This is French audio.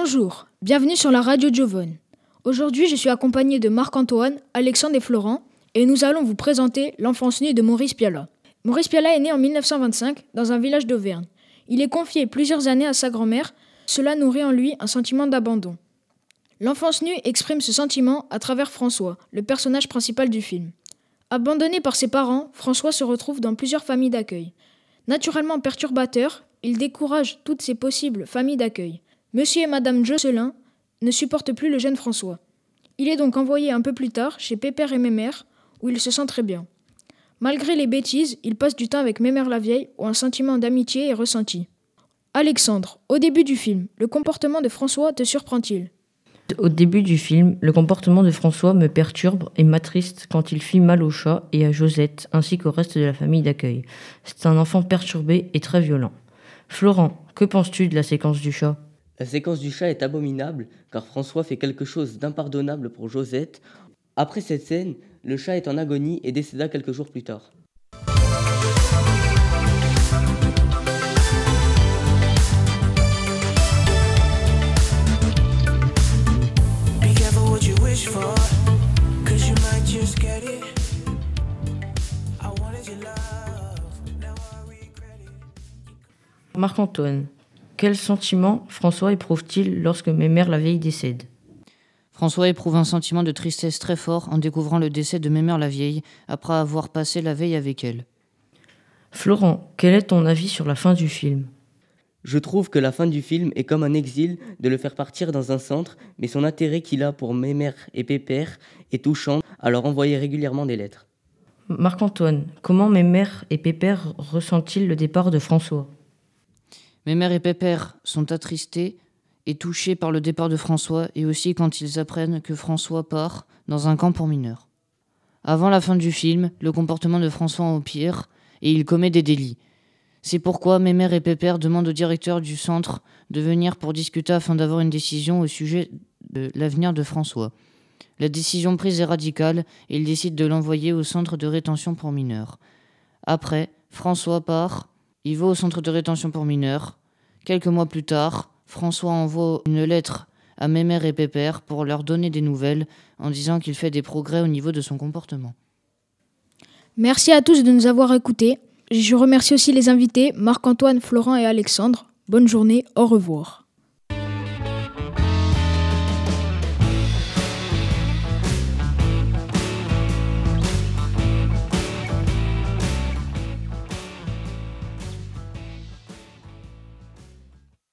Bonjour, bienvenue sur la radio Giovone. Aujourd'hui, je suis accompagné de Marc-Antoine, Alexandre et Florent, et nous allons vous présenter l'enfance nue de Maurice Piala. Maurice Piala est né en 1925 dans un village d'Auvergne. Il est confié plusieurs années à sa grand-mère, cela nourrit en lui un sentiment d'abandon. L'enfance nue exprime ce sentiment à travers François, le personnage principal du film. Abandonné par ses parents, François se retrouve dans plusieurs familles d'accueil. Naturellement perturbateur, il décourage toutes ses possibles familles d'accueil. Monsieur et Madame Jocelyn ne supportent plus le jeune François. Il est donc envoyé un peu plus tard chez Pépère et Mémère, où il se sent très bien. Malgré les bêtises, il passe du temps avec Mémère la vieille, où un sentiment d'amitié est ressenti. Alexandre, au début du film, le comportement de François te surprend-il? Au début du film, le comportement de François me perturbe et m'attriste quand il fit mal au chat et à Josette, ainsi qu'au reste de la famille d'accueil. C'est un enfant perturbé et très violent. Florent, que penses-tu de la séquence du chat? La séquence du chat est abominable, car François fait quelque chose d'impardonnable pour Josette. Après cette scène, le chat est en agonie et décéda quelques jours plus tard. Marc-Antoine, quel sentiment François éprouve-t-il lorsque Mémère la vieille décède François éprouve un sentiment de tristesse très fort en découvrant le décès de Mémère la vieille après avoir passé la veille avec elle. Florent, quel est ton avis sur la fin du film? Je trouve que la fin du film est comme un exil de le faire partir dans un centre, mais son intérêt qu'il a pour Mémère et Pépère est touchant, à leur envoyer régulièrement des lettres. Marc-Antoine, comment Mémère et Pépère ressentent-ils le départ de François? Mes mères et pépère sont attristés et touchés par le départ de François et aussi quand ils apprennent que François part dans un camp pour mineurs. Avant la fin du film, le comportement de François empire et il commet des délits. C'est pourquoi mes mères et pépère demandent au directeur du centre de venir pour discuter afin d'avoir une décision au sujet de l'avenir de François. La décision prise est radicale et il décide de l'envoyer au centre de rétention pour mineurs. Après, François part, il va au centre de rétention pour mineurs, Quelques mois plus tard, François envoie une lettre à Mémère et Pépère pour leur donner des nouvelles en disant qu'il fait des progrès au niveau de son comportement. Merci à tous de nous avoir écoutés. Je remercie aussi les invités, Marc-Antoine, Florent et Alexandre. Bonne journée, au revoir.